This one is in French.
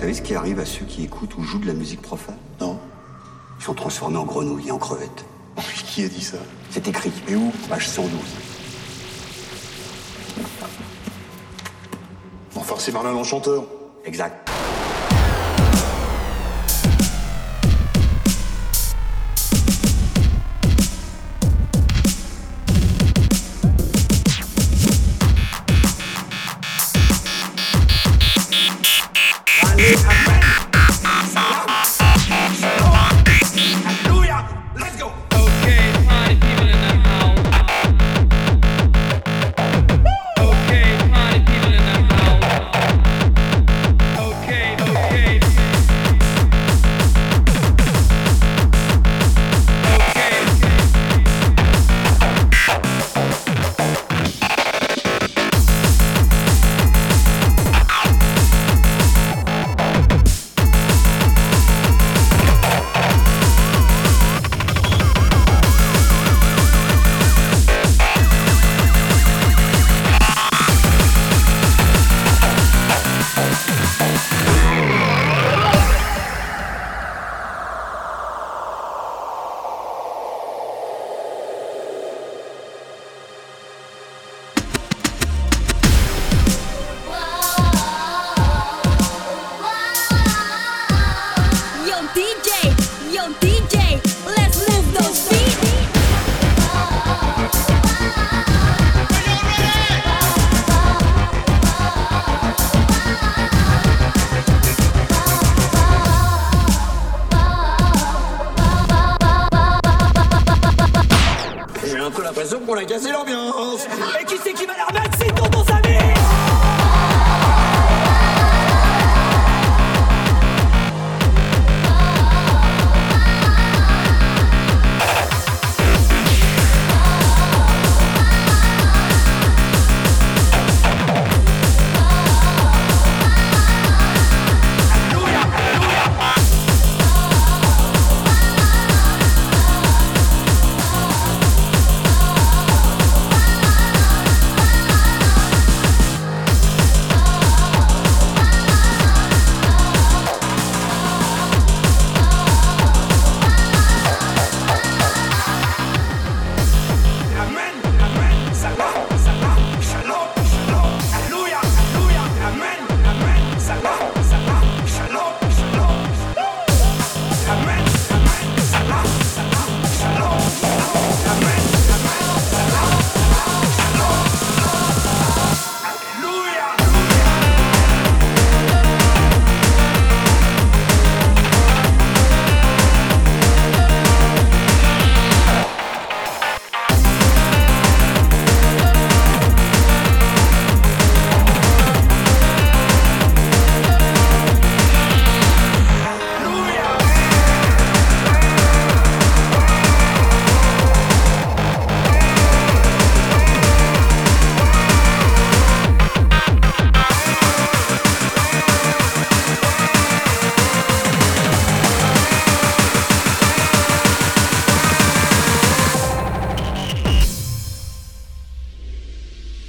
Vous savez ce qui arrive à ceux qui écoutent ou jouent de la musique profane Non. Ils sont transformés en grenouilles et en crevettes. qui a dit ça C'est écrit. Et où Page 112. c'est par l'enchanteur. Exact. On a cassé l'ambiance sacar.